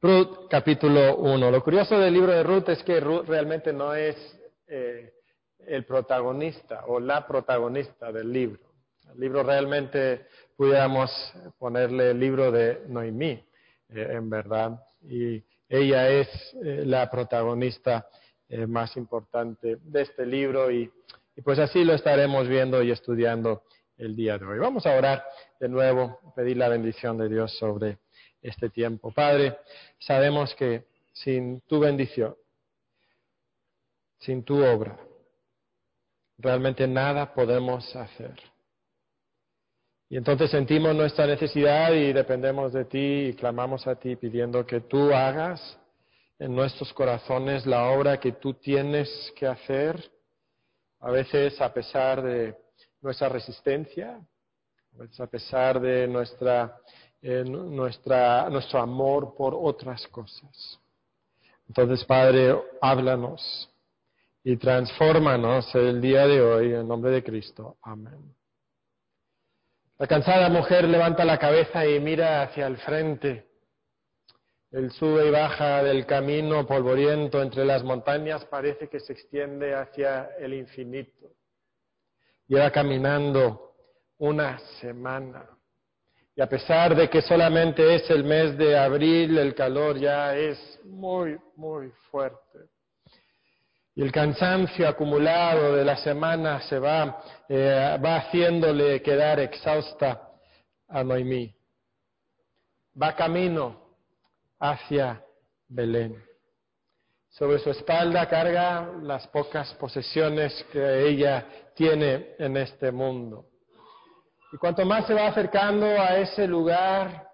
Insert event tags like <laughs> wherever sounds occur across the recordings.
Ruth capítulo 1. Lo curioso del libro de Ruth es que Ruth realmente no es eh, el protagonista o la protagonista del libro. El libro realmente pudiéramos ponerle el libro de Noemí, eh, en verdad. Y ella es eh, la protagonista más importante de este libro y, y pues así lo estaremos viendo y estudiando el día de hoy. Vamos a orar de nuevo, pedir la bendición de Dios sobre este tiempo. Padre, sabemos que sin tu bendición, sin tu obra, realmente nada podemos hacer. Y entonces sentimos nuestra necesidad y dependemos de ti y clamamos a ti pidiendo que tú hagas en nuestros corazones la obra que tú tienes que hacer, a veces a pesar de nuestra resistencia, a veces a pesar de nuestra nuestra, nuestro amor por otras cosas. Entonces, Padre, háblanos y transfórmanos el día de hoy en nombre de Cristo. Amén. La cansada mujer levanta la cabeza y mira hacia el frente. El sube y baja del camino polvoriento entre las montañas parece que se extiende hacia el infinito. Lleva caminando una semana. Y a pesar de que solamente es el mes de abril, el calor ya es muy, muy fuerte. Y el cansancio acumulado de la semana se va, eh, va haciéndole quedar exhausta a Noemí. Va camino hacia Belén. Sobre su espalda carga las pocas posesiones que ella tiene en este mundo. Y cuanto más se va acercando a ese lugar,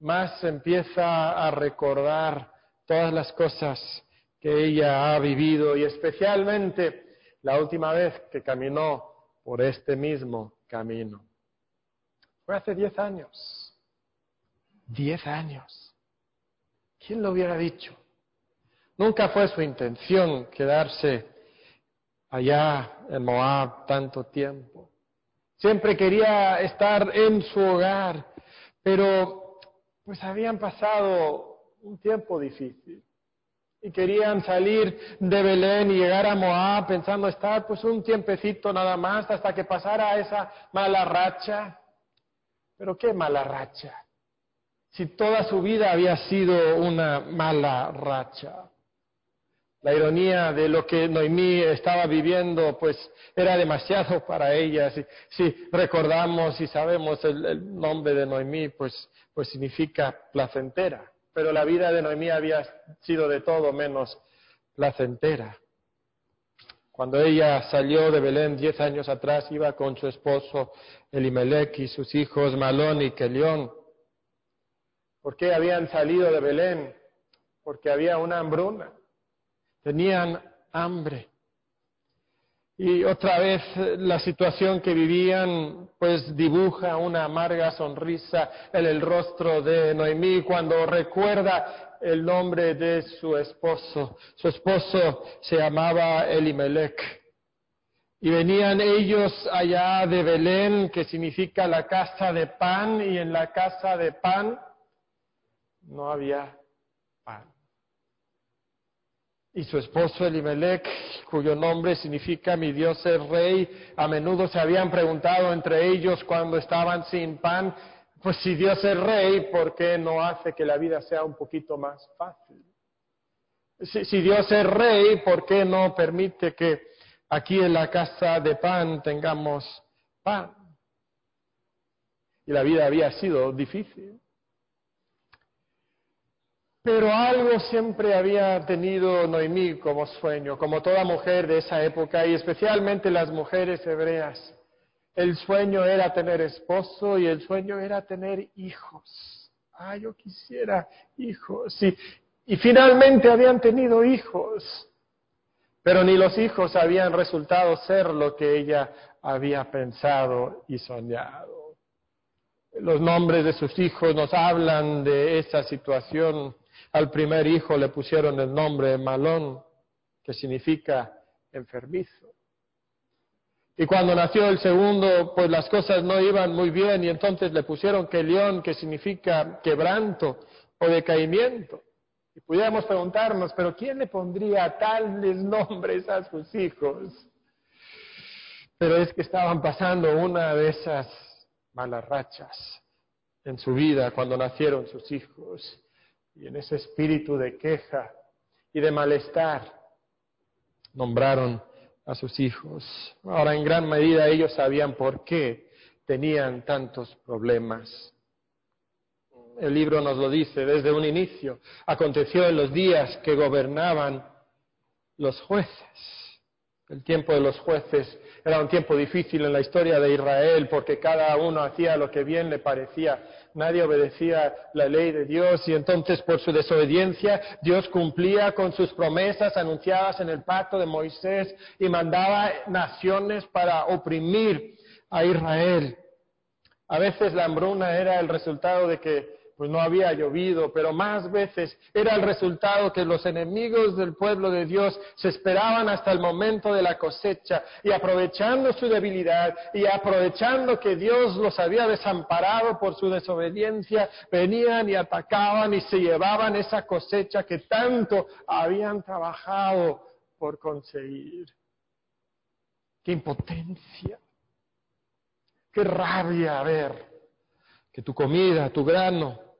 más empieza a recordar todas las cosas que ella ha vivido y especialmente la última vez que caminó por este mismo camino. Fue hace diez años. Diez años. ¿Quién lo hubiera dicho? Nunca fue su intención quedarse allá en Moab tanto tiempo. Siempre quería estar en su hogar, pero pues habían pasado un tiempo difícil. Y querían salir de Belén y llegar a Moab pensando estar pues un tiempecito nada más hasta que pasara esa mala racha. Pero qué mala racha. Si toda su vida había sido una mala racha. La ironía de lo que Noemí estaba viviendo, pues era demasiado para ella. Si, recordamos y sabemos el, nombre de Noemí, pues, pues significa placentera. Pero la vida de Noemí había sido de todo menos placentera. Cuando ella salió de Belén diez años atrás, iba con su esposo Elimelech y sus hijos Malón y Kelión. ¿Por qué habían salido de Belén? Porque había una hambruna tenían hambre. Y otra vez eh, la situación que vivían pues dibuja una amarga sonrisa en el rostro de Noemí cuando recuerda el nombre de su esposo. Su esposo se llamaba Elimelech. Y venían ellos allá de Belén, que significa la casa de pan, y en la casa de pan no había pan. Y su esposo Elimelech, cuyo nombre significa mi Dios es rey, a menudo se habían preguntado entre ellos cuando estaban sin pan, pues si Dios es rey, ¿por qué no hace que la vida sea un poquito más fácil? Si, si Dios es rey, ¿por qué no permite que aquí en la casa de pan tengamos pan? Y la vida había sido difícil. Pero algo siempre había tenido Noemí como sueño, como toda mujer de esa época y especialmente las mujeres hebreas. El sueño era tener esposo y el sueño era tener hijos. Ah, yo quisiera hijos. Y, y finalmente habían tenido hijos. Pero ni los hijos habían resultado ser lo que ella había pensado y soñado. Los nombres de sus hijos nos hablan de esa situación al primer hijo le pusieron el nombre Malón, que significa enfermizo. Y cuando nació el segundo, pues las cosas no iban muy bien y entonces le pusieron Kelión, que significa quebranto, o decaimiento. Y pudiéramos preguntarnos, pero ¿quién le pondría tales nombres a sus hijos? Pero es que estaban pasando una de esas malas rachas en su vida cuando nacieron sus hijos. Y en ese espíritu de queja y de malestar nombraron a sus hijos. Ahora, en gran medida ellos sabían por qué tenían tantos problemas. El libro nos lo dice desde un inicio. Aconteció en los días que gobernaban los jueces. El tiempo de los jueces era un tiempo difícil en la historia de Israel porque cada uno hacía lo que bien le parecía. Nadie obedecía la ley de Dios y entonces por su desobediencia Dios cumplía con sus promesas anunciadas en el pacto de Moisés y mandaba naciones para oprimir a Israel. A veces la hambruna era el resultado de que pues no había llovido, pero más veces era el resultado que los enemigos del pueblo de Dios se esperaban hasta el momento de la cosecha y aprovechando su debilidad y aprovechando que Dios los había desamparado por su desobediencia, venían y atacaban y se llevaban esa cosecha que tanto habían trabajado por conseguir. Qué impotencia, qué rabia ver que tu comida, tu grano,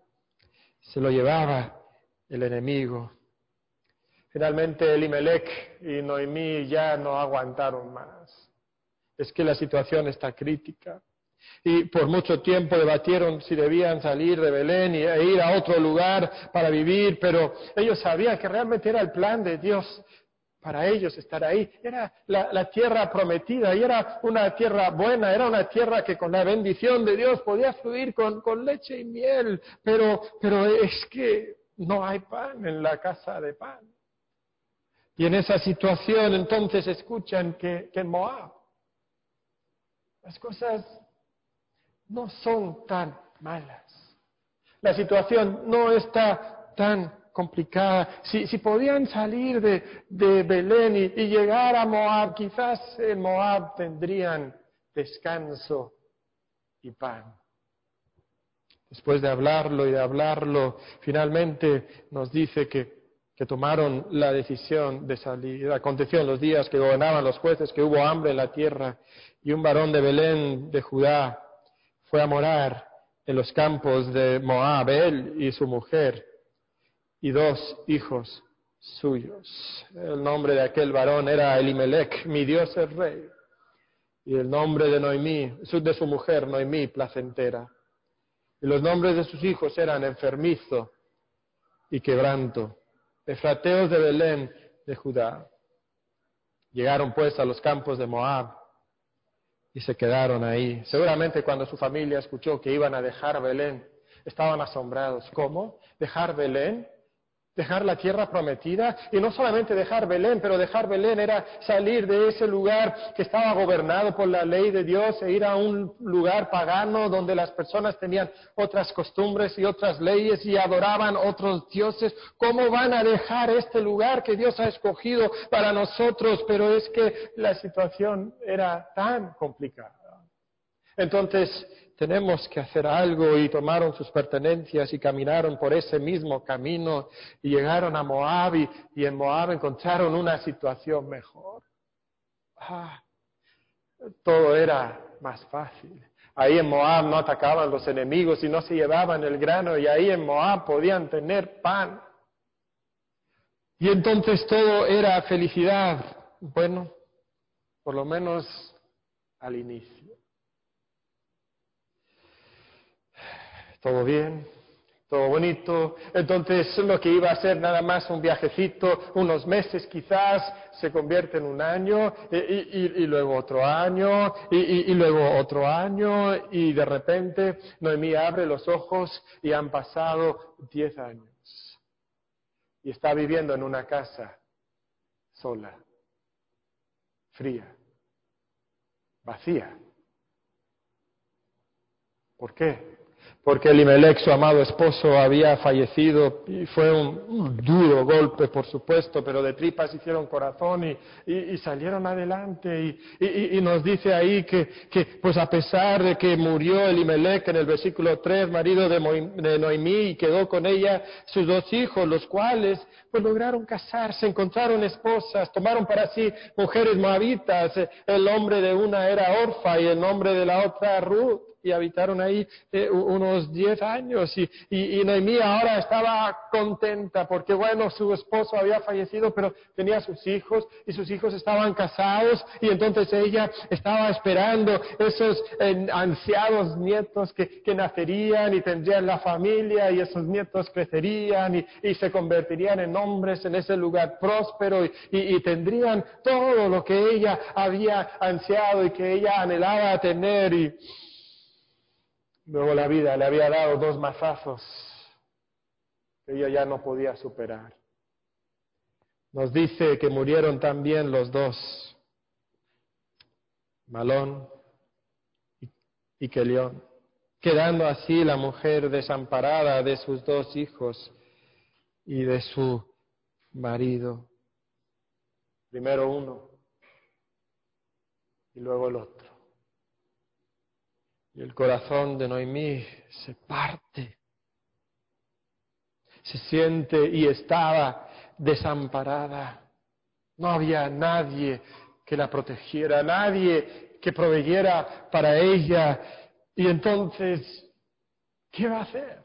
se lo llevaba el enemigo. Finalmente Elimelech y Noemí ya no aguantaron más. Es que la situación está crítica. Y por mucho tiempo debatieron si debían salir de Belén e ir a otro lugar para vivir, pero ellos sabían que realmente era el plan de Dios para ellos estar ahí. Era la, tierra prometida y era una tierra buena, era una tierra que con la bendición de Dios podía fluir con, leche y miel, pero, pero es que no hay pan en la casa de pan. Y en esa situación entonces escuchan que, que en Moab las cosas no son tan malas. La situación no está tan complicada. Si, si podían salir de, de Belén y, llegar a Moab, quizás en Moab tendrían descanso y pan. Después de hablarlo y de hablarlo, finalmente nos dice que, que tomaron la decisión de salir. Aconteció en los días que gobernaban los jueces que hubo hambre en la tierra y un varón de Belén de Judá fue a morar en los campos de Moab, él y su mujer y dos hijos suyos. El nombre de aquel varón era Elimelech, mi Dios es rey. Y el nombre de Noemí, de su mujer, Noemí, placentera. Y los nombres de sus hijos eran enfermizo y quebranto, efrateos de Belén de Judá. Llegaron pues a los campos de Moab y se quedaron ahí. Seguramente cuando su familia escuchó que iban a dejar Belén, estaban asombrados. ¿Cómo? ¿Dejar Belén? Dejar la tierra prometida y no solamente dejar Belén, pero dejar Belén era salir de ese lugar que estaba gobernado por la ley de Dios e ir a un lugar pagano donde las personas tenían otras costumbres y otras leyes y adoraban otros dioses. ¿Cómo van a dejar este lugar que Dios ha escogido para nosotros? Pero es que la situación era tan complicada. Entonces, tenemos que hacer algo y tomaron sus pertenencias y caminaron por ese mismo camino y llegaron a Moab y, en Moab encontraron una situación mejor. Ah, todo era más fácil. Ahí en Moab no atacaban los enemigos y no se llevaban el grano y ahí en Moab podían tener pan. Y entonces todo era felicidad. Bueno, por lo menos al inicio. Todo bien, todo bonito. Entonces lo que iba a ser nada más un viajecito, unos meses quizás, se convierte en un año y, luego otro año y, luego otro año y de repente Noemí abre los ojos y han pasado diez años y está viviendo en una casa sola, fría, vacía. ¿Por qué? Porque Elimelech, su amado esposo, había fallecido y fue un, duro golpe, por supuesto, pero de tripas hicieron corazón y, salieron adelante. Y, nos dice ahí que, pues a pesar de que murió Elimelech en el versículo 3, marido de, de Noemí, y quedó con ella sus dos hijos, los cuales pues lograron casarse, encontraron esposas, tomaron para sí mujeres moabitas, el nombre de una era Orfa y el nombre de la otra Ruth y habitaron ahí eh, unos diez años y, y, Noemí ahora estaba contenta porque bueno, su esposo había fallecido pero tenía sus hijos y sus hijos estaban casados y entonces ella estaba esperando esos ansiados nietos que, que, nacerían y tendrían la familia y esos nietos crecerían y, y se convertirían en hombres en ese lugar próspero y, y tendrían todo lo que ella había ansiado y que ella anhelaba tener y Luego la vida le había dado dos mazazos que ella ya no podía superar. Nos dice que murieron también los dos, Malón y Kelión, quedando así la mujer desamparada de sus dos hijos y de su marido. Primero uno y luego el otro. Y el corazón de Noemí se parte. Se siente y estaba desamparada. No había nadie que la protegiera, nadie que proveyera para ella. Y entonces, ¿qué va a hacer?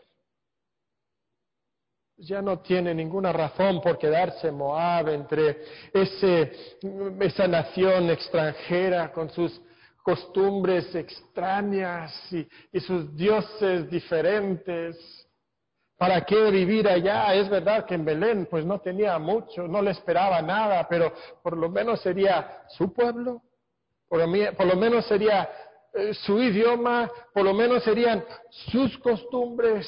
Ya no tiene ninguna razón por quedarse Moab entre ese, esa nación extranjera con sus costumbres extrañas y, sus dioses diferentes. ¿Para qué vivir allá? Es verdad que en Belén pues no tenía mucho, no le esperaba nada, pero por lo menos sería su pueblo, por lo, menos sería eh, su idioma, por lo menos serían sus costumbres.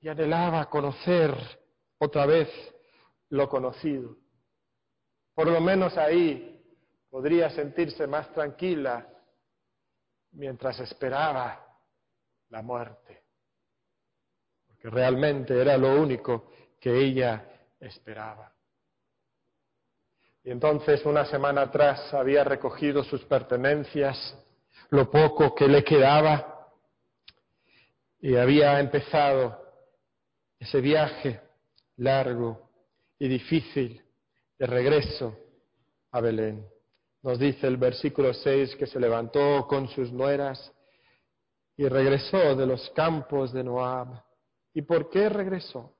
Y anhelaba conocer otra vez lo conocido. Por lo menos ahí podría sentirse más tranquila mientras esperaba la muerte, porque realmente era lo único que ella esperaba. Y entonces una semana atrás había recogido sus pertenencias, lo poco que le quedaba, y había empezado ese viaje largo y difícil de regreso a Belén. Nos dice el versículo 6 que se levantó con sus nueras y regresó de los campos de Moab. ¿Y por qué regresó?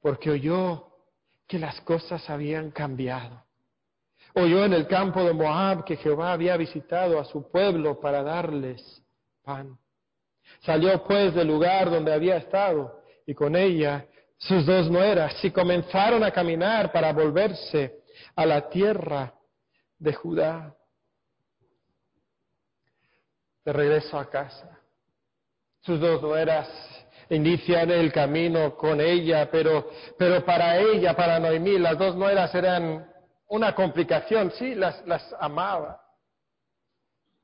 Porque oyó que las cosas habían cambiado. Oyó en el campo de Moab que Jehová había visitado a su pueblo para darles pan. Salió pues del lugar donde había estado y con ella sus dos nueras y comenzaron a caminar para volverse a la tierra de Judá. De regreso a casa. Sus dos nueras inician el camino con ella, pero, pero para ella, para Noemí, las dos nueras eran una complicación. Sí, las, las amaba.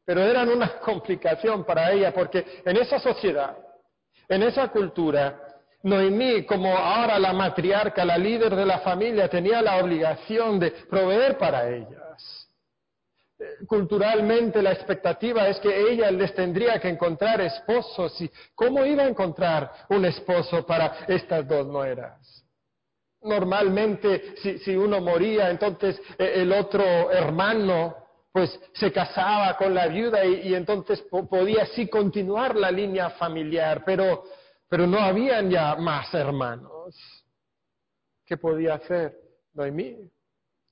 Pero eran una <laughs> complicación para ella porque en esa sociedad, en esa cultura, Noemí, como ahora la matriarca, la líder de la familia, tenía la obligación de proveer para ellas culturalmente la expectativa es que ella les tendría que encontrar esposos. ¿Y cómo iba a encontrar un esposo para estas dos nueras? Normalmente, si, uno moría, entonces eh, el otro hermano pues se casaba con la viuda y, entonces podía así continuar la línea familiar, pero, pero no habían ya más hermanos. ¿Qué podía hacer? Noemí.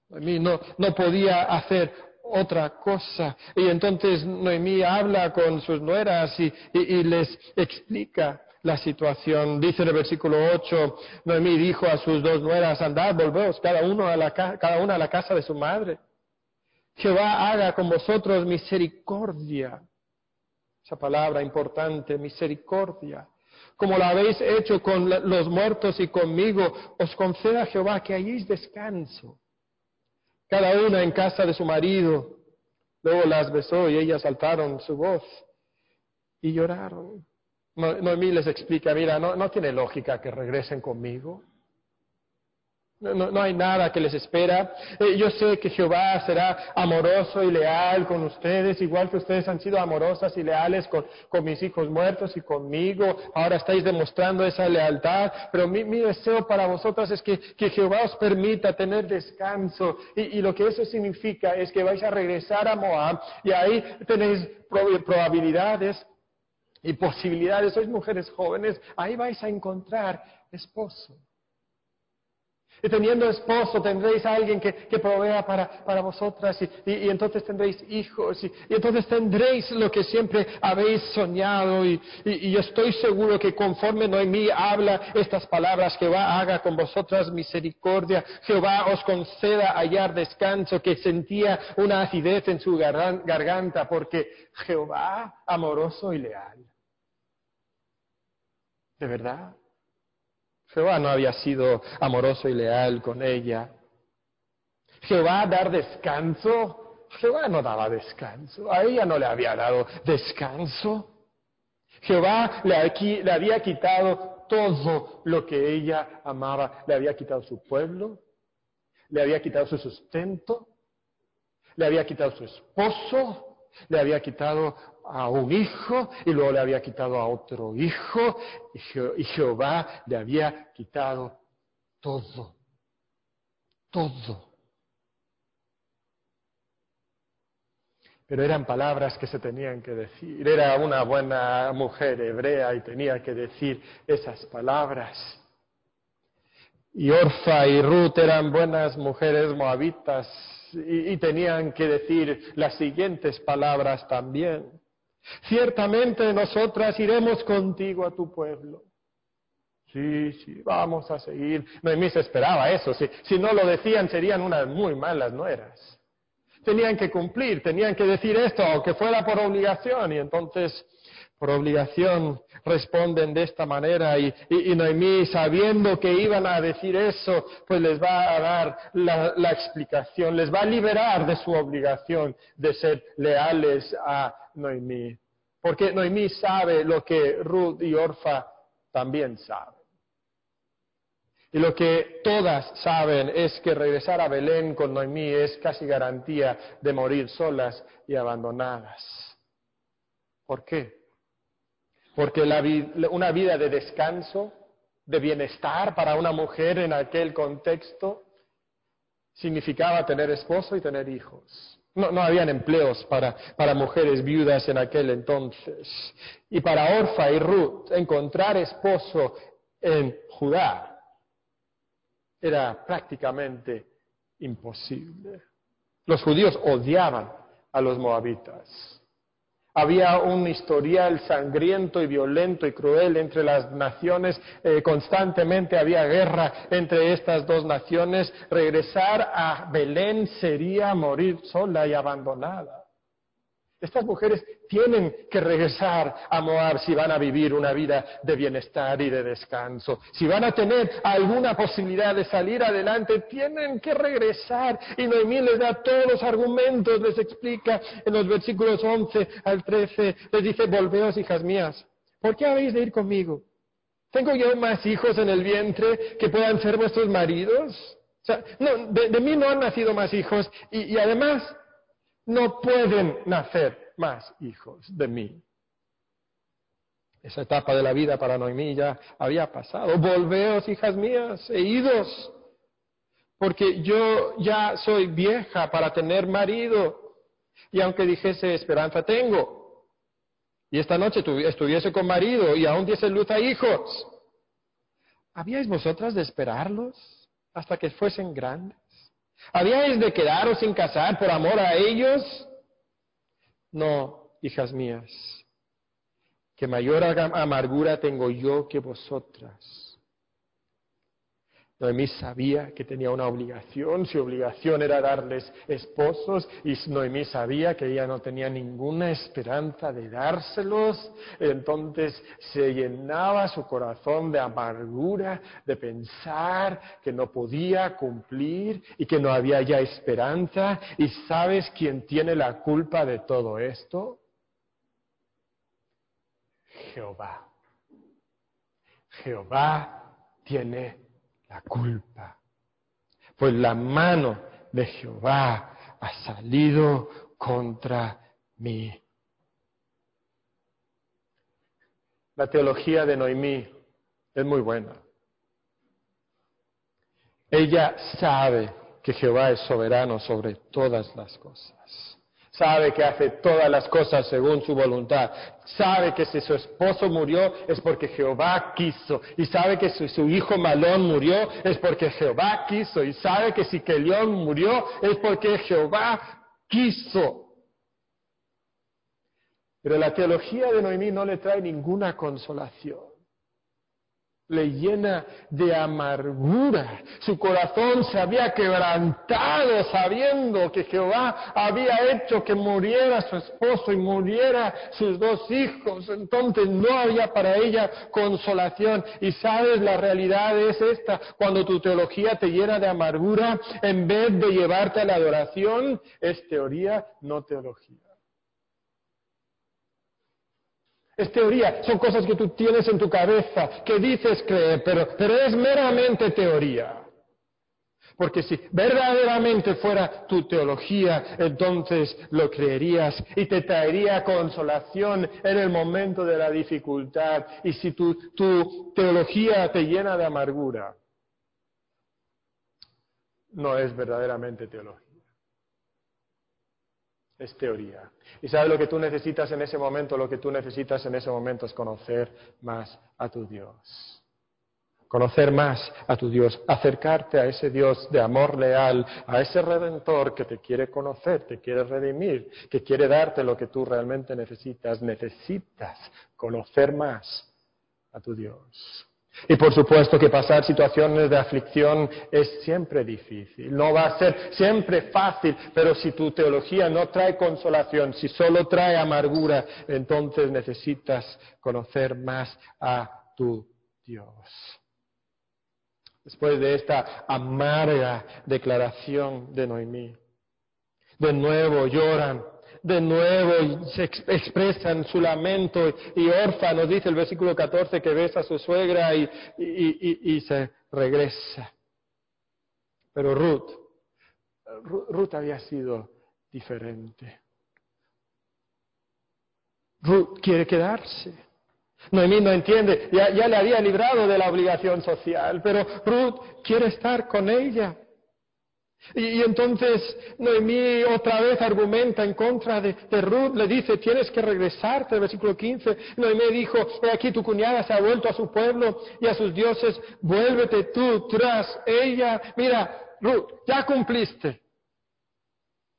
Noemí no, no podía hacer otra cosa. Y entonces Noemí habla con sus nueras y, les explica la situación. Dice en el versículo 8, Noemí dijo a sus dos nueras, andad, volveos cada, uno a la, cada una a la casa de su madre. Jehová haga con vosotros misericordia. Esa palabra importante, misericordia. Como la habéis hecho con los muertos y conmigo, os conceda Jehová que hayáis descanso cada una en casa de su marido. Luego las besó y ellas saltaron su voz. Y lloraron. Noemí les explica, mira, no, no tiene lógica que regresen conmigo. No, hay nada que les espera. Eh, yo sé que Jehová será amoroso y leal con ustedes, igual que ustedes han sido amorosas y leales con, mis hijos muertos y conmigo. Ahora estáis demostrando esa lealtad. Pero mi, deseo para vosotras es que, Jehová os permita tener descanso. Y, lo que eso significa es que vais a regresar a Moab y ahí tenéis probabilidades y posibilidades. Sois mujeres jóvenes, ahí vais a encontrar esposo. Y teniendo esposo tendréis a alguien que, provea para, vosotras y, entonces tendréis hijos y, entonces tendréis lo que siempre habéis soñado y, estoy seguro que conforme Noemí habla estas palabras, Jehová haga con vosotras misericordia, Jehová os conceda hallar descanso, que sentía una acidez en su garganta porque Jehová amoroso y leal. ¿De verdad? Jehová no había sido amoroso y leal con ella. Jehová dar descanso. Jehová no daba descanso. A ella no le había dado descanso. Jehová le, había quitado todo lo que ella amaba. Le había quitado su pueblo. Le había quitado su sustento. Le había quitado su esposo. Le había quitado a un hijo y luego le había quitado a otro hijo y, Jehová le había quitado todo, todo. Pero eran palabras que se tenían que decir. Era una buena mujer hebrea y tenía que decir esas palabras. Y Orfa y Ruth eran buenas mujeres moabitas y, tenían que decir las siguientes palabras también. Ciertamente nosotras iremos contigo a tu pueblo. Sí, sí, vamos a seguir. Noemí se esperaba eso. Si, si no lo decían, serían unas muy malas nueras. Tenían que cumplir, tenían que decir esto, aunque fuera por obligación. Y entonces, por obligación, responden de esta manera. Y, Noemí, sabiendo que iban a decir eso, pues les va a dar la, la explicación, les va a liberar de su obligación de ser leales a Noemí. Porque Noemí sabe lo que Ruth y Orfa también saben. Y lo que todas saben es que regresar a Belén con Noemí es casi garantía de morir solas y abandonadas. ¿Por qué? Porque una vida de descanso, de bienestar para una mujer en aquel contexto, significaba tener esposo y tener hijos. No, no habían empleos para, para, mujeres viudas en aquel entonces. Y para Orfa y Ruth encontrar esposo en Judá era prácticamente imposible. Los judíos odiaban a los moabitas. Había un historial sangriento y violento y cruel entre las naciones. Eh, constantemente había guerra entre estas dos naciones. Regresar a Belén sería morir sola y abandonada. Estas mujeres tienen que regresar a Moab si van a vivir una vida de bienestar y de descanso. Si van a tener alguna posibilidad de salir adelante, tienen que regresar. Y Noemí les da todos los argumentos, les explica en los versículos 11 al 13, les dice, volveos hijas mías, ¿por qué habéis de ir conmigo? ¿Tengo yo más hijos en el vientre que puedan ser vuestros maridos? O sea, no, de, mí no han nacido más hijos y además no pueden nacer más hijos de mí. Esa etapa de la vida para Noemí ya había pasado. Volveos, hijas mías, e idos, porque yo ya soy vieja para tener marido. Y aunque dijese esperanza tengo, y esta noche estuviese con marido y aún diese luz a hijos, ¿habíais vosotras de esperarlos hasta que fuesen grandes? ¿Habíais de quedaros sin casar por amor a ellos? No, hijas mías, que mayor amargura tengo yo que vosotras. Noemí sabía que tenía una obligación, su obligación era darles esposos y Noemí sabía que ella no tenía ninguna esperanza de dárselos, entonces se llenaba su corazón de amargura, de pensar que no podía cumplir y que no había ya esperanza. ¿Y sabes quién tiene la culpa de todo esto? Jehová. Jehová tiene la culpa. Pues la mano de Jehová ha salido contra mí. La teología de Noemí es muy buena. Ella sabe que Jehová es soberano sobre todas las cosas. Sabe que hace todas las cosas según su voluntad. Sabe que si su esposo murió es porque Jehová quiso. Y sabe que si su hijo Malón murió es porque Jehová quiso. Y sabe que si Kelión murió es porque Jehová quiso. Pero la teología de Noemí no le trae ninguna consolación le llena de amargura. Su corazón se había quebrantado sabiendo que Jehová había hecho que muriera su esposo y muriera sus dos hijos. Entonces no había para ella consolación. Y sabes, la realidad es esta. Cuando tu teología te llena de amargura, en vez de llevarte a la adoración, es teoría, no teología. Es teoría, son cosas que tú tienes en tu cabeza, que dices creer, pero, pero es meramente teoría. Porque si verdaderamente fuera tu teología, entonces lo creerías y te traería consolación en el momento de la dificultad. Y si tu, tu teología te llena de amargura, no es verdaderamente teología es teoría. ¿Y sabes lo que tú necesitas en ese momento? Lo que tú necesitas en ese momento es conocer más a tu Dios. Conocer más a tu Dios, acercarte a ese Dios de amor leal, a ese redentor que te quiere conocer, te quiere redimir, que quiere darte lo que tú realmente necesitas. Necesitas conocer más a tu Dios. Y por supuesto que pasar situaciones de aflicción es siempre difícil, no va a ser siempre fácil, pero si tu teología no trae consolación, si solo trae amargura, entonces necesitas conocer más a tu Dios. Después de esta amarga declaración de Noemí, de nuevo lloran de nuevo se expresan su lamento y Orfa nos dice el versículo 14 que besa a su suegra y, y, se regresa. Pero Ruth, Ruth había sido diferente. Ruth quiere quedarse. Noemí no entiende, ya, ya, le había librado de la obligación social, pero Ruth quiere estar con ella. Y, entonces Noemí otra vez argumenta en contra de, Ruth, le dice, tienes que regresarte, versículo 15. Noemí dijo, he aquí tu cuñada se ha vuelto a su pueblo y a sus dioses, vuélvete tú tras ella. Mira, Ruth, ya cumpliste.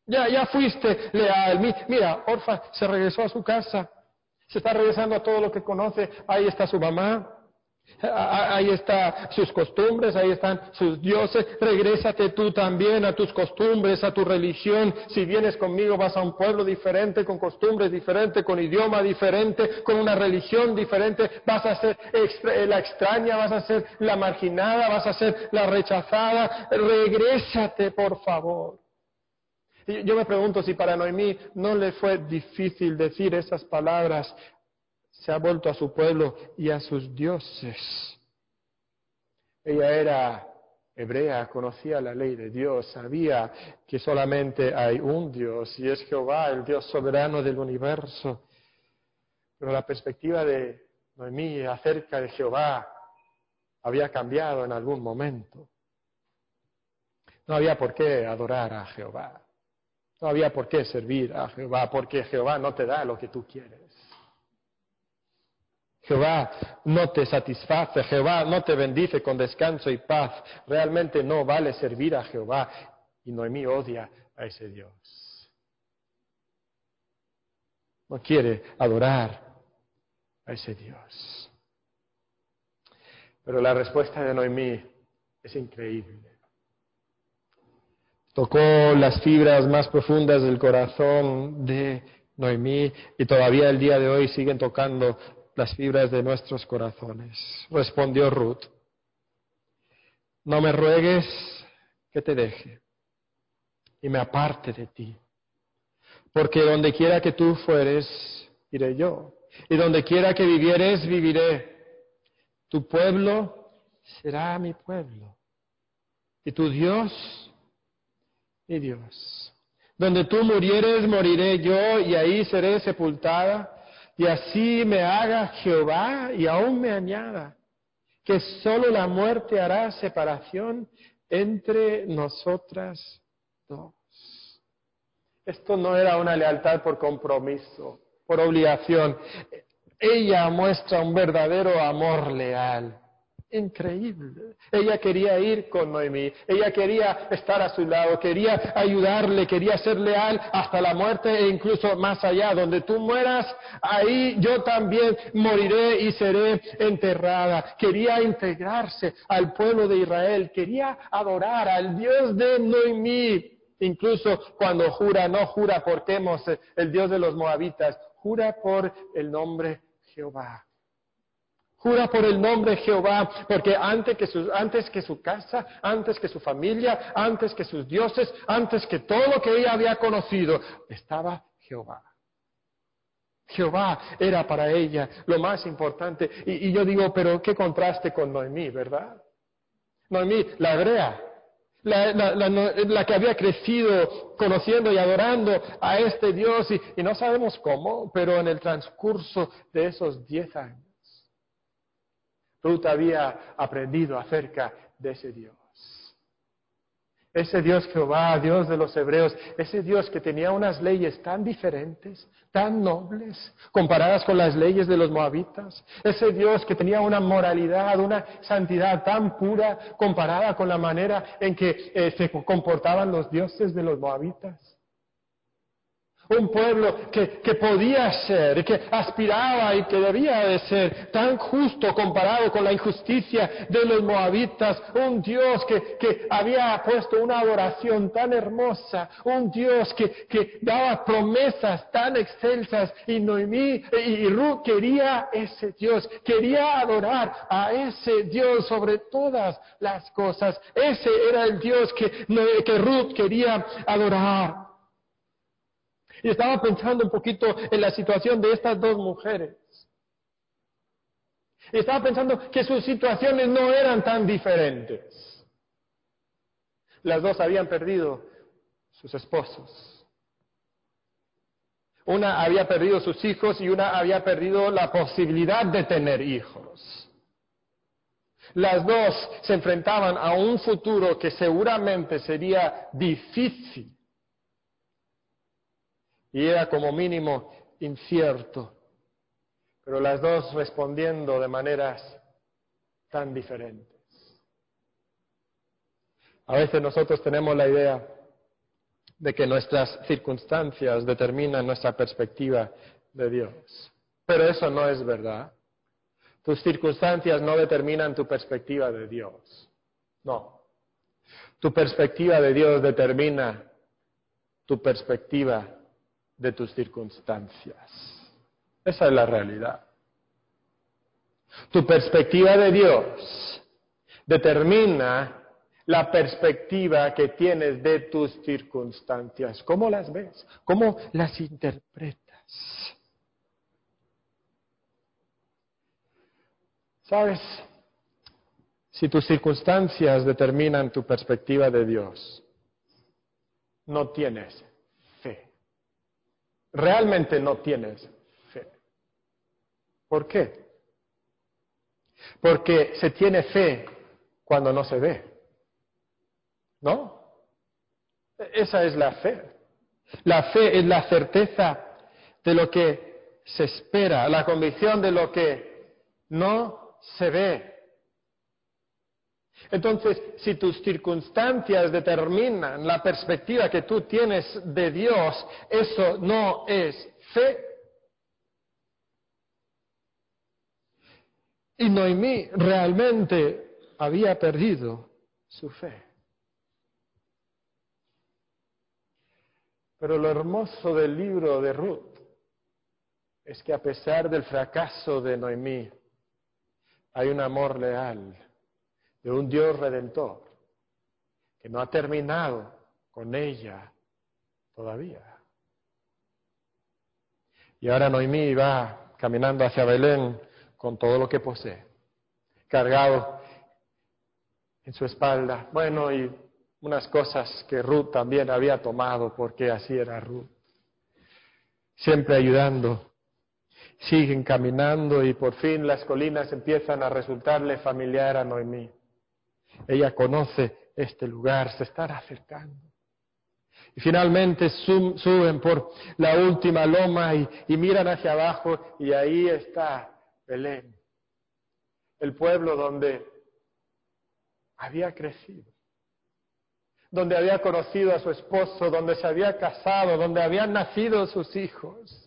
Ya, ya fuiste leal. Mira, Orfa se regresó a su casa. Se está regresando a todo lo que conoce. Ahí está su mamá. Ahí están sus costumbres, ahí están sus dioses. Regrésate tú también a tus costumbres, a tu religión. Si vienes conmigo vas a un pueblo diferente, con costumbres diferentes, con idioma diferente, con una religión diferente. Vas a ser la extraña, vas a ser la marginada, vas a ser la rechazada. Regrésate, por favor. Yo me pregunto si para Noemí no le fue difícil decir esas palabras se ha vuelto a su pueblo y a sus dioses. Ella era hebrea, conocía la ley de Dios, sabía que solamente hay un Dios y es Jehová, el Dios soberano del universo. Pero la perspectiva de Noemí acerca de Jehová había cambiado en algún momento. No había por qué adorar a Jehová. No había por qué servir a Jehová, porque Jehová no te da lo que tú quieres. Jehová no te satisface, Jehová no te bendice con descanso y paz. Realmente no vale servir a Jehová y Noemí odia a ese Dios. No quiere adorar a ese Dios. Pero la respuesta de Noemí es increíble. Tocó las fibras más profundas del corazón de Noemí y todavía el día de hoy siguen tocando las fibras de nuestros corazones. Respondió Ruth, no me ruegues que te deje y me aparte de ti, porque donde quiera que tú fueres, iré yo, y donde quiera que vivieres, viviré. Tu pueblo será mi pueblo, y tu Dios, mi Dios. Donde tú murieres, moriré yo, y ahí seré sepultada, y así me haga Jehová, y aún me añada, que solo la muerte hará separación entre nosotras dos. Esto no era una lealtad por compromiso, por obligación. Ella muestra un verdadero amor leal. Increíble. Ella quería ir con Noemí, ella quería estar a su lado, quería ayudarle, quería ser leal hasta la muerte e incluso más allá. Donde tú mueras, ahí yo también moriré y seré enterrada. Quería integrarse al pueblo de Israel, quería adorar al Dios de Noemí. Incluso cuando jura, no jura por Temos, el Dios de los moabitas, jura por el nombre Jehová. Jura por el nombre Jehová, porque antes que, su, casa, antes que su familia, antes que sus dioses, antes que todo lo que ella había conocido, estaba Jehová. Jehová era para ella lo más importante. Y, yo digo, pero qué contraste con Noemí, ¿verdad? Noemí, la hebrea, la, que había crecido conociendo y adorando a este Dios y, no sabemos cómo, pero en el transcurso de esos diez años, Ruth había aprendido acerca de ese Dios. Ese Dios Jehová, Dios de los hebreos, ese Dios que tenía unas leyes tan diferentes, tan nobles, comparadas con las leyes de los moabitas. Ese Dios que tenía una moralidad, una santidad tan pura, comparada con la manera en que eh, se comportaban los dioses de los moabitas. Un pueblo que, que, podía ser, que aspiraba y que debía de ser tan justo comparado con la injusticia de los moabitas. Un Dios que, que había puesto una adoración tan hermosa. Un Dios que, que daba promesas tan excelsas. Y Noemí y Ruth quería ese Dios. Quería adorar a ese Dios sobre todas las cosas. Ese era el Dios que, que Ruth quería adorar. Y estaba pensando un poquito en la situación de estas dos mujeres. Y estaba pensando que sus situaciones no eran tan diferentes. Las dos habían perdido sus esposos. Una había perdido sus hijos y una había perdido la posibilidad de tener hijos. Las dos se enfrentaban a un futuro que seguramente sería difícil y era como mínimo incierto, pero las dos respondiendo de maneras tan diferentes. A veces nosotros tenemos la idea de que nuestras circunstancias determinan nuestra perspectiva de Dios, pero eso no es verdad. Tus circunstancias no determinan tu perspectiva de Dios. No. Tu perspectiva de Dios determina tu perspectiva de tus circunstancias. Esa es la realidad. Tu perspectiva de Dios determina la perspectiva que tienes de tus circunstancias. ¿Cómo las ves? ¿Cómo las interpretas? ¿Sabes? Si tus circunstancias determinan tu perspectiva de Dios, no tienes realmente no tienes fe. ¿Por qué? Porque se tiene fe cuando no se ve. ¿No? Esa es la fe. La fe es la certeza de lo que se espera, la convicción de lo que no se ve. Entonces, si tus circunstancias determinan la perspectiva que tú tienes de Dios, eso no es fe. Y Noemí realmente había perdido su fe. Pero lo hermoso del libro de Ruth es que a pesar del fracaso de Noemí, hay un amor leal de un Dios redentor que no ha terminado con ella todavía. Y ahora Noemí va caminando hacia Belén con todo lo que posee, cargado en su espalda. Bueno, y unas cosas que Ruth también había tomado, porque así era Ruth. Siempre ayudando. Siguen caminando y por fin las colinas empiezan a resultarle familiar a Noemí. Ella conoce este lugar, se están acercando. Y finalmente suben por la última loma y, miran hacia abajo y ahí está Belén, el pueblo donde había crecido, donde había conocido a su esposo, donde se había casado, donde habían nacido sus hijos.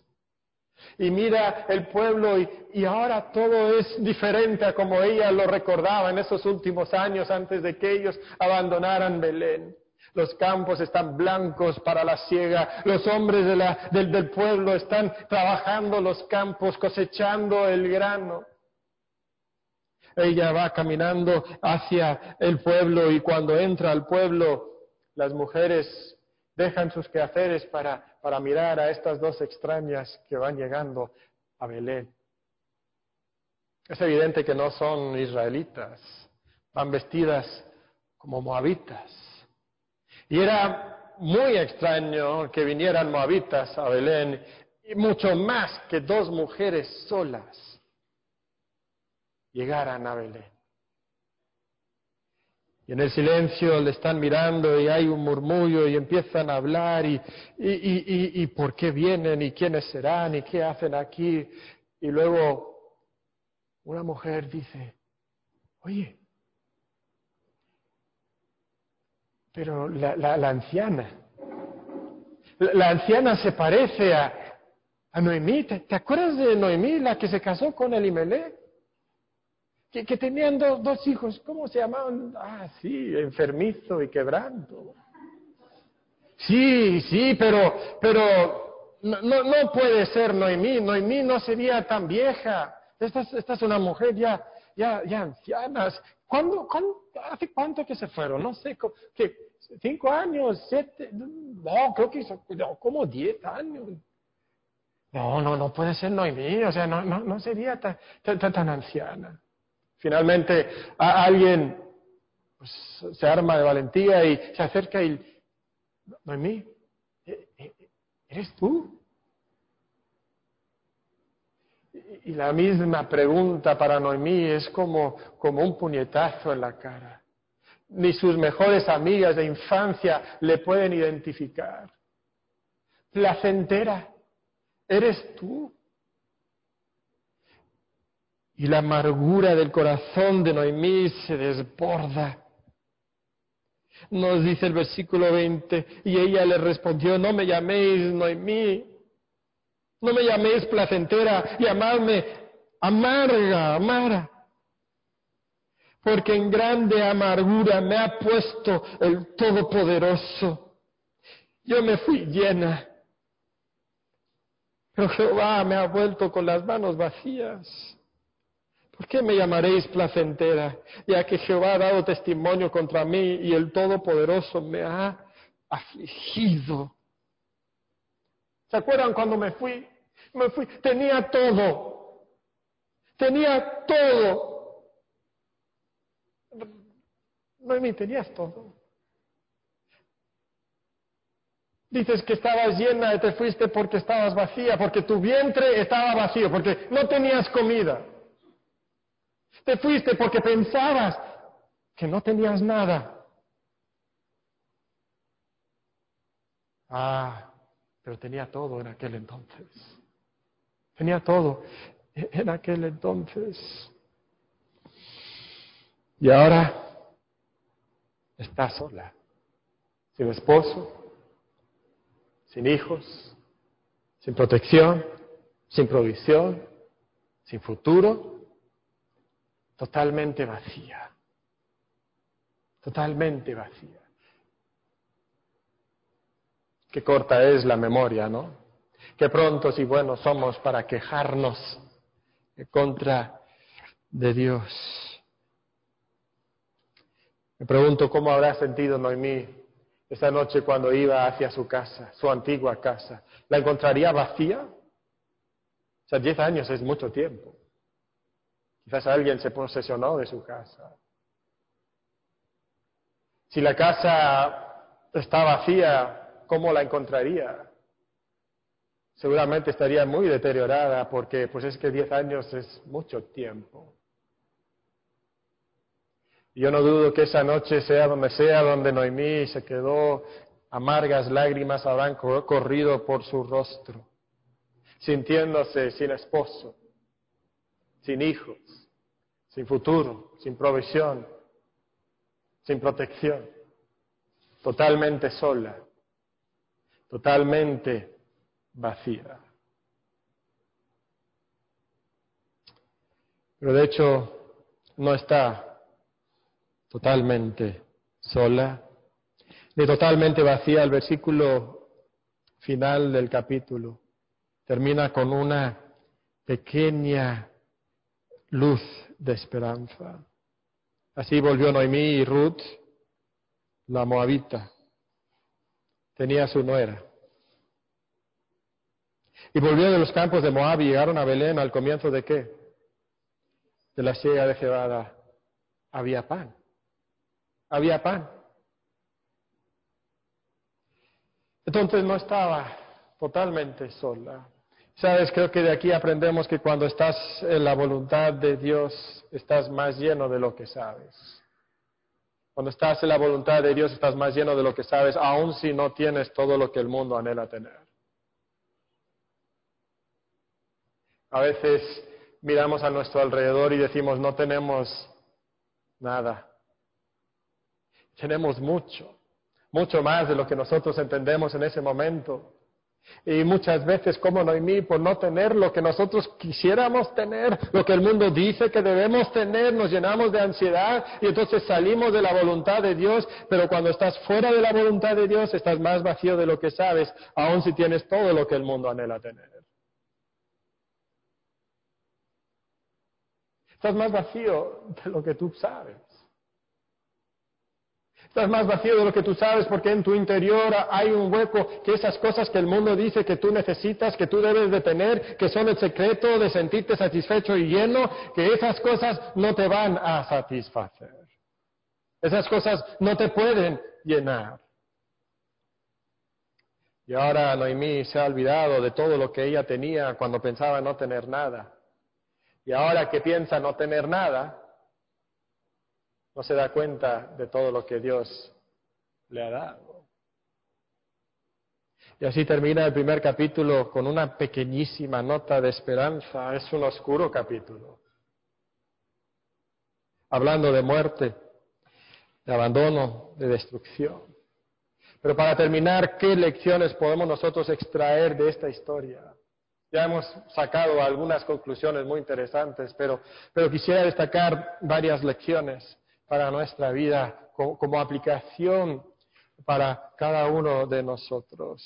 Y mira el pueblo y, ahora todo es diferente a como ella lo recordaba en esos últimos años antes de que ellos abandonaran Belén. Los campos están blancos para la siega. Los hombres del, del pueblo están trabajando los campos, cosechando el grano. Ella va caminando hacia el pueblo y cuando entra al pueblo, las mujeres dejan sus quehaceres para, para mirar a estas dos extrañas que van llegando a Belén. Es evidente que no son israelitas, van vestidas como moabitas. Y era muy extraño que vinieran moabitas a Belén, y mucho más que dos mujeres solas llegaran a Belén. Y en el silencio le están mirando y hay un murmullo y empiezan a hablar y, y, por qué vienen y quiénes serán y qué hacen aquí. Y luego una mujer dice, oye, pero la, la, anciana, la, anciana se parece a, a Noemí. ¿Te, acuerdas de Noemí, la que se casó con Elimelech? Que, tenían dos hijos, ¿cómo se llamaban? Ah, sí, enfermizo y quebranto. Sí, sí, pero, pero no, no puede ser Noemí, Noemí no sería tan vieja. Esta es, esta es una mujer ya, ya, ya anciana. ¿Cuándo, ¿Hace cuánto que se fueron? No sé, ¿qué, ¿cinco años? ¿Siete? No, creo que como diez años. No, no, no puede ser Noemí, o sea, no, no, no sería tan, tan, tan anciana. Finalmente alguien pues, se arma de valentía y se acerca y, Noemí, ¿e, e, ¿eres tú? Y la misma pregunta para Noemí es como, como un puñetazo en la cara. Ni sus mejores amigas de infancia le pueden identificar. Placentera, ¿eres tú? Y la amargura del corazón de Noemí se desborda. Nos dice el versículo 20, y ella le respondió, no me llaméis Noemí, no me llaméis placentera, llamadme amarga, amara, porque en grande amargura me ha puesto el Todopoderoso. Yo me fui llena, pero Jehová me ha vuelto con las manos vacías. ¿Por qué me llamaréis placentera? Ya que Jehová ha dado testimonio contra mí y el Todopoderoso me ha afligido. ¿Se acuerdan cuando me fui? Me fui, tenía todo. Tenía todo. Noemí, tenías todo. Dices que estabas llena y te fuiste porque estabas vacía, porque tu vientre estaba vacío, porque no tenías comida. Te fuiste porque pensabas que no tenías nada. Ah, pero tenía todo en aquel entonces. Tenía todo en aquel entonces. Y ahora está sola, sin esposo, sin hijos, sin protección, sin provisión, sin futuro totalmente vacía, totalmente vacía. Qué corta es la memoria, ¿no? Qué prontos y buenos somos para quejarnos contra de Dios. Me pregunto cómo habrá sentido Noemí esa noche cuando iba hacia su casa, su antigua casa. ¿La encontraría vacía? O sea, diez años es mucho tiempo. Quizás alguien se posesionó de su casa. Si la casa está vacía, ¿cómo la encontraría? Seguramente estaría muy deteriorada porque pues es que diez años es mucho tiempo. Yo no dudo que esa noche sea donde sea donde Noemí se quedó, amargas lágrimas habrán corrido por su rostro, sintiéndose sin esposo, sin hijos, sin futuro, sin provisión, sin protección, totalmente sola, totalmente vacía. Pero de hecho no está totalmente sola, ni totalmente vacía. El versículo final del capítulo termina con una pequeña luz de esperanza. Así volvió Noemí y Ruth, la moabita. Tenía su nuera. Y volvió de los campos de Moab y llegaron a Belén al comienzo de qué? De la siega de cebada. Había pan. Había pan. Entonces no estaba totalmente sola. Sabes, creo que de aquí aprendemos que cuando estás en la voluntad de Dios, estás más lleno de lo que sabes. Cuando estás en la voluntad de Dios, estás más lleno de lo que sabes, aun si no tienes todo lo que el mundo anhela tener. A veces miramos a nuestro alrededor y decimos, no tenemos nada. Tenemos mucho, mucho más de lo que nosotros entendemos en ese momento. Y muchas veces, como Noemí, por no tener lo que nosotros quisiéramos tener, lo que el mundo dice que debemos tener, nos llenamos de ansiedad y entonces salimos de la voluntad de Dios, pero cuando estás fuera de la voluntad de Dios, estás más vacío de lo que sabes, aun si tienes todo lo que el mundo anhela tener. Estás más vacío de lo que tú sabes. Estás más vacío de lo que tú sabes porque en tu interior hay un hueco que esas cosas que el mundo dice que tú necesitas, que tú debes de tener, que son el secreto de sentirte satisfecho y lleno, que esas cosas no te van a satisfacer. Esas cosas no te pueden llenar. Y ahora Noemí se ha olvidado de todo lo que ella tenía cuando pensaba no tener nada. Y ahora que piensa no tener nada, no se da cuenta de todo lo que Dios le ha dado. Y así termina el primer capítulo con una pequeñísima nota de esperanza. Es un oscuro capítulo. Hablando de muerte, de abandono, de destrucción. Pero para terminar, ¿qué lecciones podemos nosotros extraer de esta historia? Ya hemos sacado algunas conclusiones muy interesantes, pero, pero quisiera destacar varias lecciones para nuestra vida como, aplicación para cada uno de nosotros.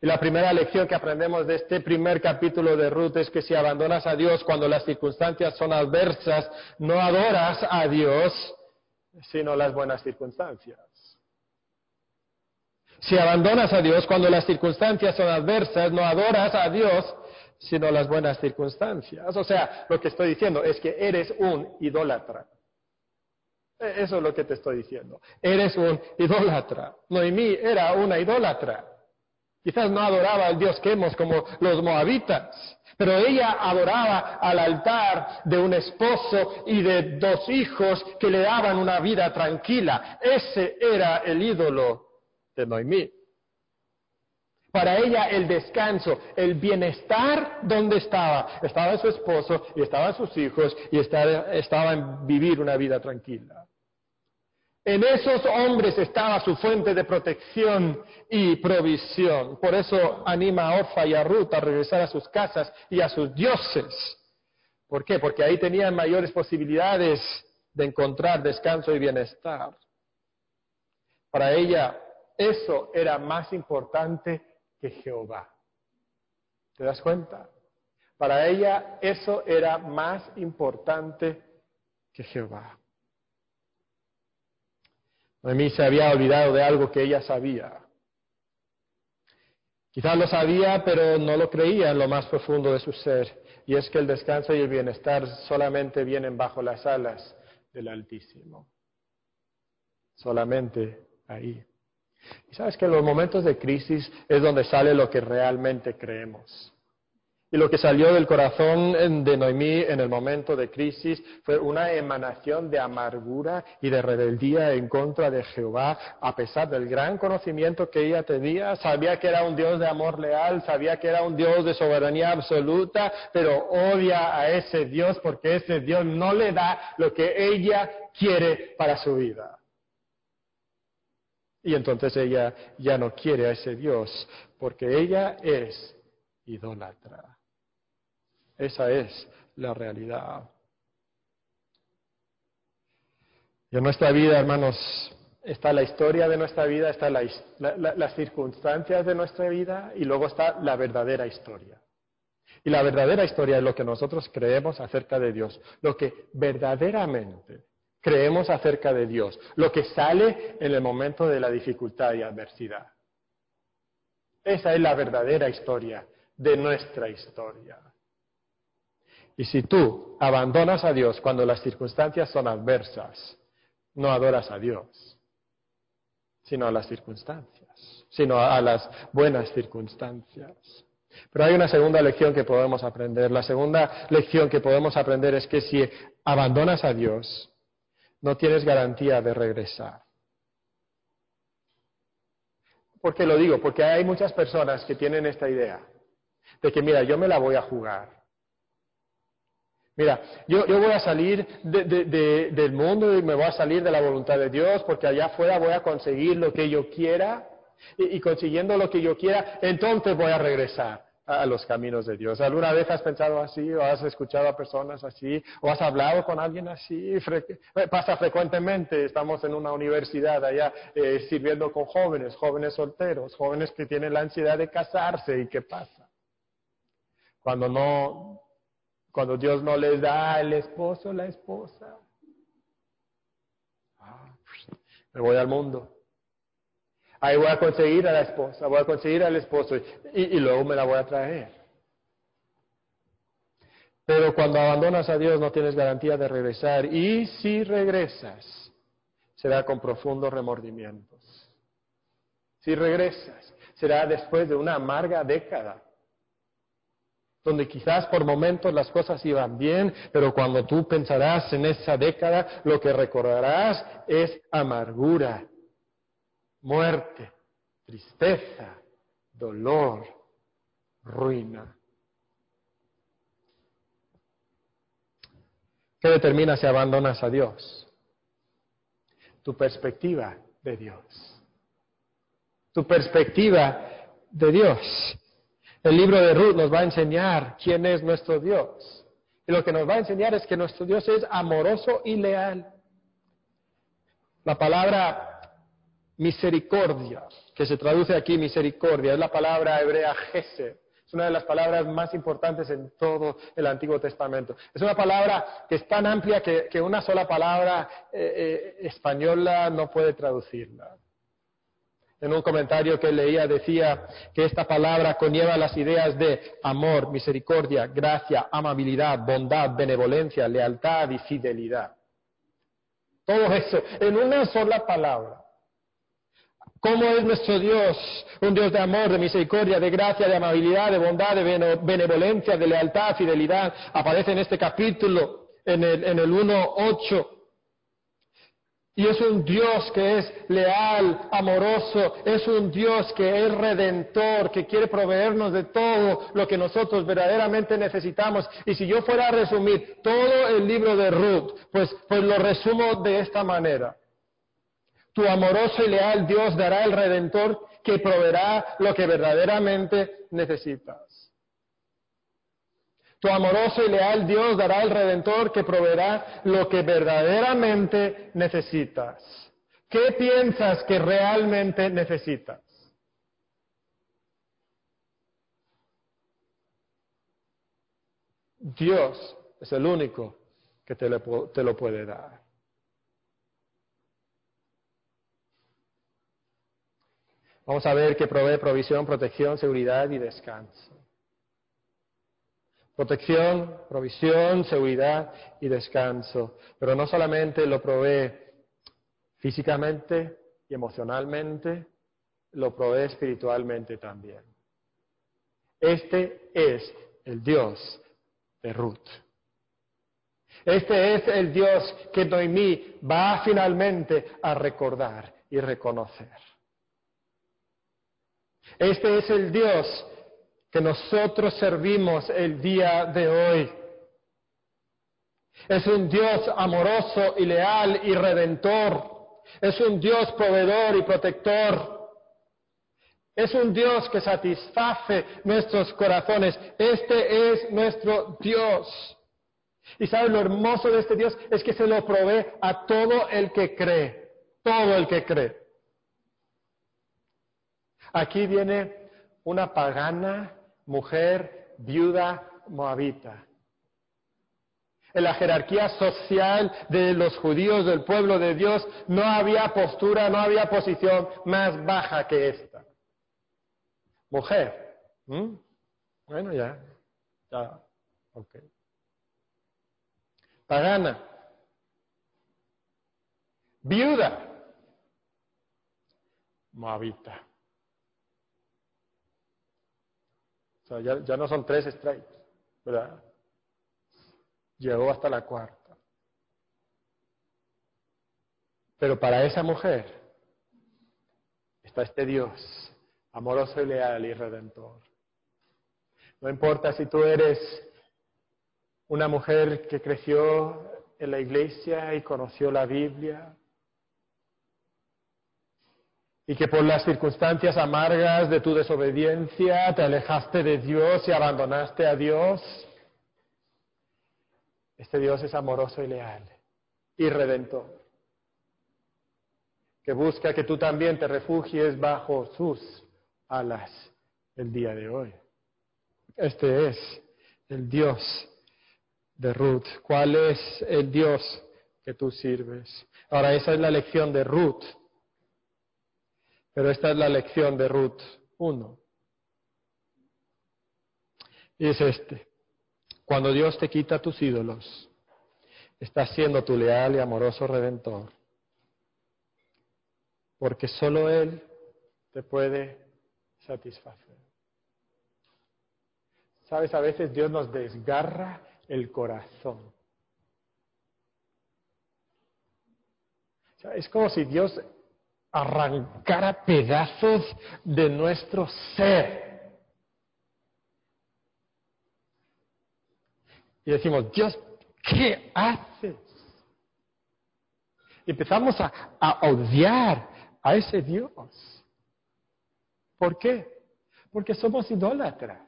Y la primera lección que aprendemos de este primer capítulo de Ruth es que si abandonas a Dios cuando las circunstancias son adversas, no adoras a Dios, sino las buenas circunstancias. Si abandonas a Dios cuando las circunstancias son adversas, no adoras a Dios, sino las buenas circunstancias. O sea, lo que estoy diciendo es que eres un idólatra. E, eso es lo que te estoy diciendo. Eres un idólatra. Noemí era una idólatra. Quizás no adoraba al dios Quemos como los moabitas, pero ella adoraba al altar de un esposo y de dos hijos que le daban una vida tranquila. Ese era el ídolo de Noemí. Para ella el descanso, el bienestar, ¿dónde estaba? Estaba su esposo y estaban sus hijos y estaba en vivir una vida tranquila. En esos hombres estaba su fuente de protección y provisión. Por eso anima a Orfa y a Ruth a regresar a sus casas y a sus dioses. ¿Por qué? Porque ahí tenían mayores posibilidades de encontrar descanso y bienestar. Para ella eso era más importante que Jehová. ¿Te das cuenta? Para ella eso era más importante que Jehová. Noemí se había olvidado de algo que ella sabía. Quizás lo sabía, pero no lo creía en lo más profundo de su ser, y es que el descanso y el bienestar solamente vienen bajo las alas del Altísimo. Solamente ahí. Y sabes que en los momentos de crisis es donde sale lo que realmente creemos. Y lo que salió del corazón de Noemí en el momento de crisis fue una emanación de amargura y de rebeldía en contra de Jehová, a pesar del gran conocimiento que ella tenía. Sabía que era un Dios de amor leal, sabía que era un Dios de soberanía absoluta, pero odia a ese Dios porque ese Dios no le da lo que ella quiere para su vida. Y entonces ella ya no quiere a ese Dios porque ella es idólatra. Esa es la realidad. Y en nuestra vida, hermanos, está la historia de nuestra vida, está las circunstancias de nuestra vida y luego está la verdadera historia. Y la verdadera historia es lo que nosotros creemos acerca de Dios, lo que verdaderamente creemos acerca de Dios, lo que sale en el momento de la dificultad y adversidad. Esa es la verdadera historia de nuestra historia. Y si tú abandonas a Dios cuando las circunstancias son adversas, no adoras a Dios, sino a las circunstancias, sino a las buenas circunstancias. Pero hay una segunda lección que podemos aprender. La segunda lección que podemos aprender es que si abandonas a Dios, no tienes garantía de regresar. ¿Por qué lo digo? Porque hay muchas personas que tienen esta idea de que, mira, yo me la voy a jugar. Mira, yo, voy a salir del mundo y me voy a salir de la voluntad de Dios porque allá afuera voy a conseguir lo que yo quiera y, consiguiendo lo que yo quiera, entonces voy a regresar a, los caminos de Dios. ¿Alguna vez has pensado así o has escuchado a personas así o has hablado con alguien así? Eh, pasa frecuentemente, estamos en una universidad allá eh, sirviendo con jóvenes, jóvenes solteros, jóvenes que tienen la ansiedad de casarse y ¿qué pasa? Cuando no cuando Dios no les da al esposo, la esposa. Ah, me voy al mundo. Ahí voy a conseguir a la esposa, voy a conseguir al esposo y, y luego me la voy a traer. Pero cuando abandonas a Dios no tienes garantía de regresar. Y si regresas, será con profundos remordimientos. Si regresas, será después de una amarga década donde quizás por momentos las cosas iban bien, pero cuando tú pensarás en esa década, lo que recordarás es amargura, muerte, tristeza, dolor, ruina. ¿Qué determina si abandonas a Dios? Tu perspectiva de Dios. Tu perspectiva de Dios. El libro de Ruth nos va a enseñar quién es nuestro Dios. Y lo que nos va a enseñar es que nuestro Dios es amoroso y leal. La palabra misericordia, que se traduce aquí misericordia, es la palabra hebrea gesed. Es una de las palabras más importantes en todo el Antiguo Testamento. Es una palabra que es tan amplia que, una sola palabra eh, eh, española no puede traducirla. En un comentario que leía decía que esta palabra conlleva las ideas de amor, misericordia, gracia, amabilidad, bondad, benevolencia, lealtad y fidelidad. Todo eso en una sola palabra. ¿Cómo es nuestro Dios? Un Dios de amor, de misericordia, de gracia, de amabilidad, de bondad, de benevolencia, de lealtad, fidelidad. Aparece en este capítulo, en el, en el 1.8. Y es un Dios que es leal, amoroso, es un Dios que es redentor, que quiere proveernos de todo lo que nosotros verdaderamente necesitamos. Y si yo fuera a resumir todo el libro de Ruth, pues, pues lo resumo de esta manera. Tu amoroso y leal Dios dará el redentor que proveerá lo que verdaderamente necesitas. Tu amoroso y leal Dios dará el redentor que proveerá lo que verdaderamente necesitas. ¿Qué piensas que realmente necesitas? Dios es el único que te, te lo puede dar. Vamos a ver que provee provisión, protección, seguridad y descanso. Protección, provisión, seguridad y descanso. Pero no solamente lo provee físicamente y emocionalmente, lo provee espiritualmente también. Este es el Dios de Ruth. Este es el Dios que Noemí va finalmente a recordar y reconocer. Este es el Dios que nosotros servimos el día de hoy. Es un Dios amoroso y leal y redentor. Es un Dios proveedor y protector. Es un Dios que satisface nuestros corazones. Este es nuestro Dios. Y sabes, lo hermoso de este Dios es que se lo provee a todo el que cree. Todo el que cree. Aquí viene una pagana mujer viuda moabita. En la jerarquía social de los judíos del pueblo de Dios no había postura, no había posición más baja que esta. Mujer. ¿Mm? Bueno, ya. Ya. Ok. Pagana. Viuda. Moabita. Sea, ya, no son tres strikes, ¿verdad? Llegó hasta la cuarta. Pero para esa mujer está este Dios, amoroso y leal y redentor. No importa si tú eres una mujer que creció en la iglesia y conoció la Biblia, y que por las circunstancias amargas de tu desobediencia te alejaste de Dios y abandonaste a Dios. Este Dios es amoroso y leal y redentor, que busca que tú también te refugies bajo sus alas el día de hoy. Este es el Dios de Ruth. ¿Cuál es el Dios que tú sirves? Ahora, esa es la lección de Ruth pero esta es la lección de Ruth 1. Y es este. Cuando Dios te quita tus ídolos, estás siendo tu leal y amoroso redentor. Porque solo Él te puede satisfacer. Sabes, a veces Dios nos desgarra el corazón. es como si Dios arrancar a pedazos de nuestro ser. Y decimos, Dios, ¿qué haces? Empezamos a, a odiar a ese Dios. ¿Por qué? Porque somos idólatras.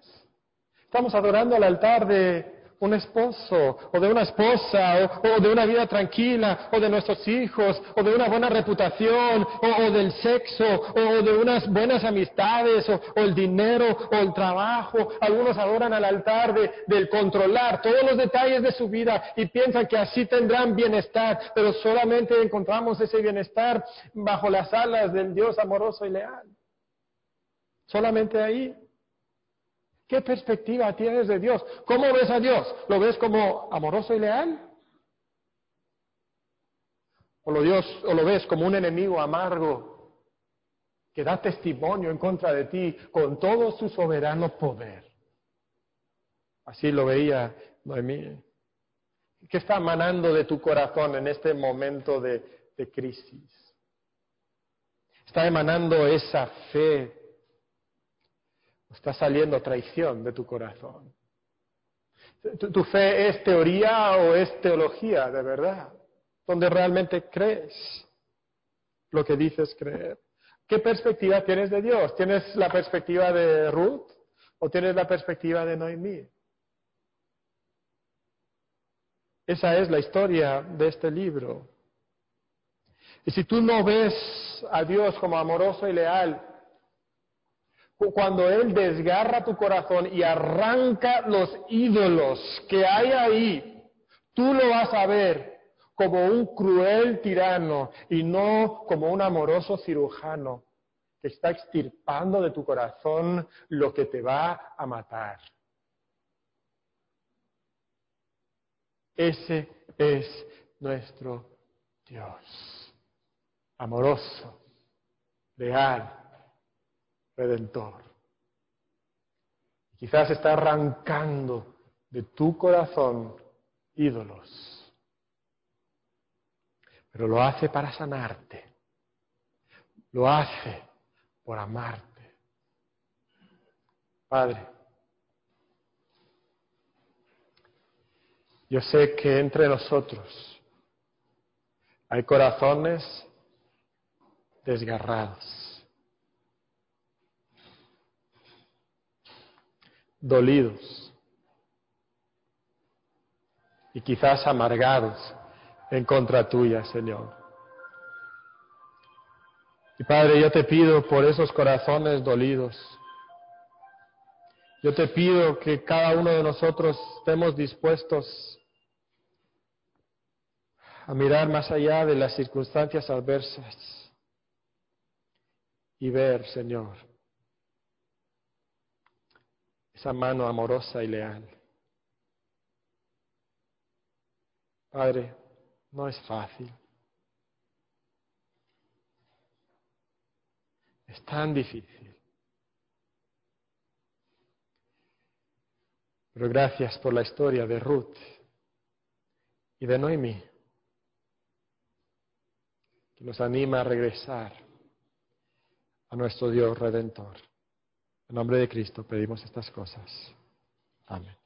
Estamos adorando al altar de, un esposo o de una esposa o, de una vida tranquila o de nuestros hijos o de una buena reputación o, del sexo o de unas buenas amistades o, el dinero o el trabajo. Algunos adoran al altar de, del controlar todos los detalles de su vida y piensan que así tendrán bienestar, pero solamente encontramos ese bienestar bajo las alas del Dios amoroso y leal. Solamente ahí. ¿Qué perspectiva tienes de Dios? ¿Cómo ves a Dios? ¿Lo ves como amoroso y leal? ¿O lo, Dios, ¿O lo ves como un enemigo amargo que da testimonio en contra de ti con todo su soberano poder? Así lo veía Noemí. ¿Qué está emanando de tu corazón en este momento de crisis? Está emanando esa fe Está saliendo traición de tu corazón. ¿Tu, fe es teoría o es teología de verdad? Donde realmente crees lo que dices creer. ¿Qué perspectiva tienes de Dios? ¿Tienes la perspectiva de Ruth o tienes la perspectiva de Noemí? Esa es la historia de este libro. Y si tú no ves a Dios como amoroso y leal, cuando Él desgarra tu corazón y arranca los ídolos que hay ahí, tú lo vas a ver como un cruel tirano y no como un amoroso cirujano que está extirpando de tu corazón lo que te va a matar. Ese es nuestro Dios, amoroso, leal, redentor. Quizás está arrancando de tu corazón ídolos, pero lo hace para sanarte, lo hace por amarte. Padre, yo sé que entre nosotros hay corazones desgarrados, dolidos y quizás amargados en contra tuya, Señor. Y Padre, yo te pido por esos corazones dolidos. Yo te pido que cada uno de nosotros estemos dispuestos a mirar más allá de las circunstancias adversas y ver, Señor, esa mano amorosa y leal. Padre, no es fácil. Es tan difícil. Pero gracias por la historia de Ruth y de Noemi que nos anima a regresar a nuestro Dios redentor. En nombre de Cristo pedimos estas cosas. Amén.